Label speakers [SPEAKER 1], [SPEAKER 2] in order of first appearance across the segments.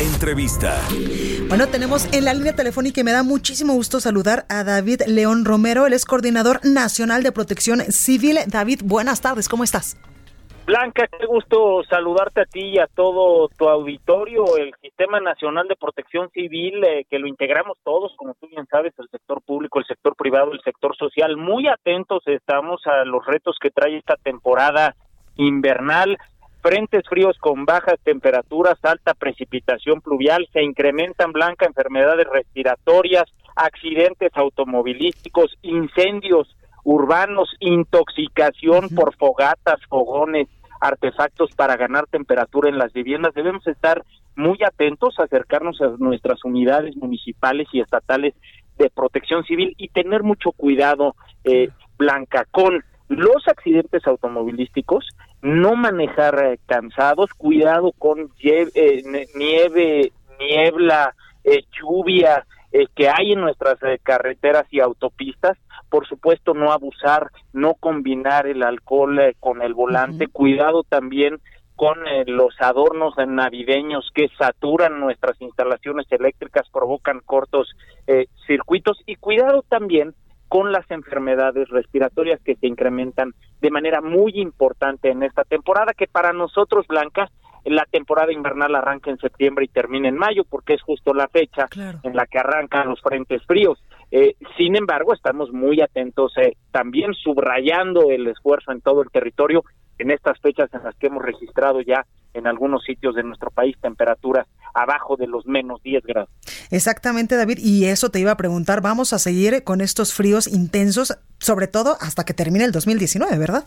[SPEAKER 1] Entrevista.
[SPEAKER 2] Bueno, tenemos en la línea telefónica y me da muchísimo gusto saludar a David León Romero, él es coordinador nacional de protección civil. David, buenas tardes, ¿cómo estás?
[SPEAKER 3] Blanca, qué gusto saludarte a ti y a todo tu auditorio. El Sistema Nacional de Protección Civil, eh, que lo integramos todos, como tú bien sabes, el sector público, el sector privado, el sector social. Muy atentos estamos a los retos que trae esta temporada invernal. Frentes fríos con bajas temperaturas, alta precipitación pluvial, se incrementan, Blanca, enfermedades respiratorias, accidentes automovilísticos, incendios urbanos, intoxicación por fogatas, fogones, artefactos para ganar temperatura en las viviendas. Debemos estar muy atentos, acercarnos a nuestras unidades municipales y estatales de protección civil y tener mucho cuidado, eh, Blanca, con los accidentes automovilísticos, no manejar eh, cansados, cuidado con eh, nieve, niebla, eh, lluvia que hay en nuestras carreteras y autopistas, por supuesto no abusar, no combinar el alcohol eh, con el volante, cuidado también con eh, los adornos navideños que saturan nuestras instalaciones eléctricas, provocan cortos eh, circuitos y cuidado también con las enfermedades respiratorias que se incrementan de manera muy importante en esta temporada que para nosotros Blanca la temporada invernal arranca en septiembre y termina en mayo porque es justo la fecha en la que arrancan los frentes fríos. Eh, sin embargo, estamos muy atentos, eh, también subrayando el esfuerzo en todo el territorio en estas fechas en las que hemos registrado ya en algunos sitios de nuestro país temperaturas abajo de los menos 10 grados.
[SPEAKER 2] Exactamente, David, y eso te iba a preguntar, vamos a seguir con estos fríos intensos, sobre todo hasta que termine el 2019, ¿verdad?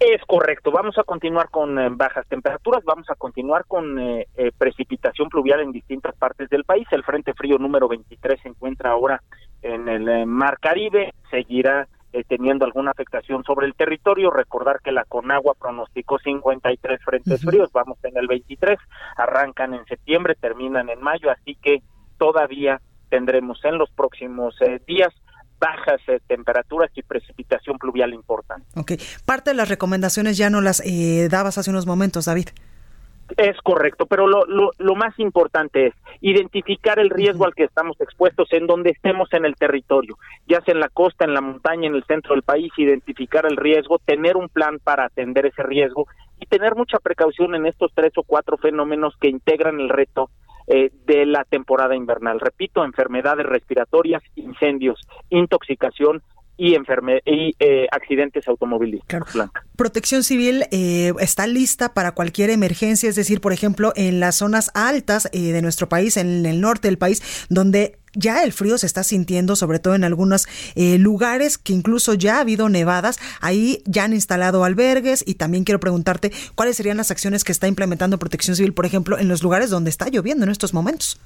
[SPEAKER 3] Es correcto, vamos a continuar con eh, bajas temperaturas, vamos a continuar con eh, eh, precipitación pluvial en distintas partes del país. El Frente Frío número 23 se encuentra ahora en el Mar Caribe, seguirá teniendo alguna afectación sobre el territorio. Recordar que la Conagua pronosticó 53 frentes fríos, vamos en el 23, arrancan en septiembre, terminan en mayo, así que todavía tendremos en los próximos días bajas eh, temperaturas y precipitación pluvial importante.
[SPEAKER 2] Ok, parte de las recomendaciones ya no las eh, dabas hace unos momentos, David.
[SPEAKER 3] Es correcto, pero lo, lo, más importante es identificar el riesgo al que estamos expuestos en donde estemos en el territorio, ya sea en la costa, en la montaña, en el centro del país, identificar el riesgo, tener un plan para atender ese riesgo y tener mucha precaución en estos tres o cuatro fenómenos que integran el reto eh, de la temporada invernal. Repito, enfermedades respiratorias, incendios, intoxicación y, enferme y eh, accidentes automovilísticos.
[SPEAKER 2] Protección Civil eh, está lista para cualquier emergencia, es decir, por ejemplo, en las zonas altas de nuestro país, en el norte del país, donde ya el frío se está sintiendo, sobre todo en algunos eh, lugares que incluso ya ha habido nevadas. Ahí ya han instalado albergues y también quiero preguntarte cuáles serían las acciones que está implementando Protección Civil, por ejemplo, en los lugares donde está lloviendo en estos momentos.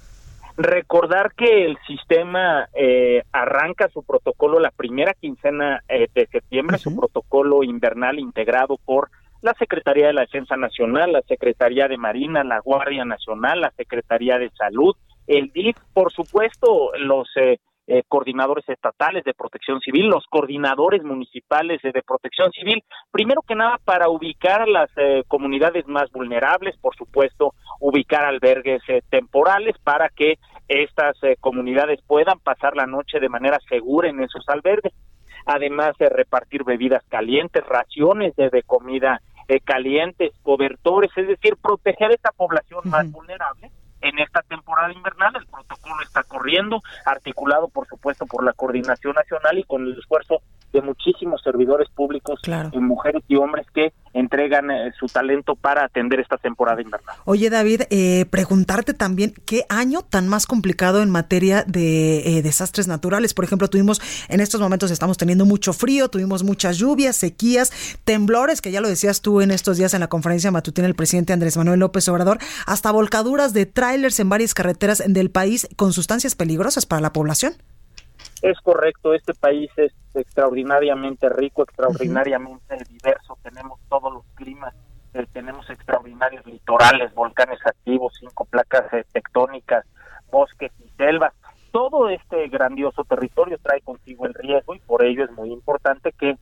[SPEAKER 3] Recordar que el sistema eh, arranca su protocolo la primera quincena eh, de septiembre, su protocolo invernal integrado por la Secretaría de la Defensa Nacional, la Secretaría de Marina, la Guardia Nacional, la Secretaría de Salud, el DIF, por supuesto, los eh, eh, coordinadores estatales de protección civil, los coordinadores municipales de protección civil, primero que nada para ubicar a las eh, comunidades más vulnerables, por supuesto, ubicar albergues temporales para que estas comunidades puedan pasar la noche de manera segura en esos albergues, además de repartir bebidas calientes, raciones de, comida calientes, cobertores, es decir, proteger a esta población más vulnerable en esta temporada invernal. El protocolo está corriendo, articulado por supuesto por la Coordinación Nacional y con el esfuerzo de muchísimos servidores públicos,
[SPEAKER 2] Claro.
[SPEAKER 3] mujeres y hombres que entregan eh, su talento para atender esta temporada invernal.
[SPEAKER 2] Oye, David, eh, preguntarte también qué año tan más complicado en materia de eh, desastres naturales. Por ejemplo, tuvimos en estos momentos estamos teniendo mucho frío, tuvimos muchas lluvias, sequías, temblores, que ya lo decías tú en estos días en la conferencia matutina el presidente Andrés Manuel López Obrador, hasta volcaduras de trailers en varias carreteras del país con sustancias peligrosas para la población.
[SPEAKER 3] Es correcto, este país es extraordinariamente rico, extraordinariamente diverso, tenemos todos los climas, eh, tenemos extraordinarios litorales, volcanes activos, cinco placas eh, tectónicas, bosques y selvas. Todo este grandioso territorio trae consigo el riesgo y por ello es muy importante que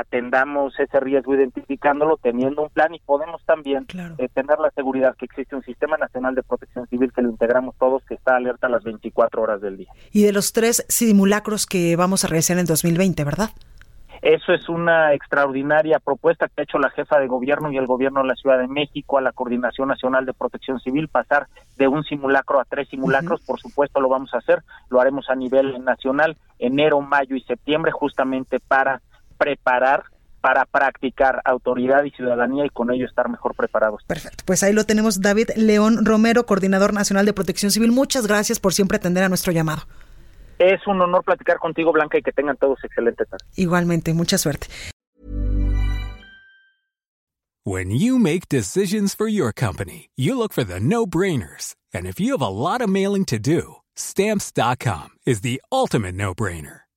[SPEAKER 3] atendamos ese riesgo identificándolo, teniendo un plan y podemos también
[SPEAKER 2] Claro.
[SPEAKER 3] eh, tener la seguridad que existe un sistema nacional de protección civil que lo integramos todos, que está alerta las 24 horas del día.
[SPEAKER 2] Y de los tres simulacros que vamos a realizar en 2020, ¿verdad?
[SPEAKER 3] Eso es una extraordinaria propuesta que ha hecho la jefa de gobierno y el gobierno de la Ciudad de México a la Coordinación Nacional de Protección Civil, pasar de un simulacro a tres simulacros, por supuesto lo vamos a hacer, lo haremos a nivel nacional, enero, mayo y septiembre, justamente para preparar, para practicar autoridad y ciudadanía y con ello estar mejor preparados.
[SPEAKER 2] Perfecto. Pues ahí lo tenemos, David León Romero, Coordinador Nacional de Protección Civil. Muchas gracias por siempre atender a nuestro llamado.
[SPEAKER 3] Es un honor platicar contigo, Blanca, y que tengan todos excelente tarde.
[SPEAKER 2] Igualmente, mucha suerte.
[SPEAKER 1] When you make decisions for your company, you look for the no brainers. And if you have a lot of mailing to do, stamps.com is the ultimate no brainer.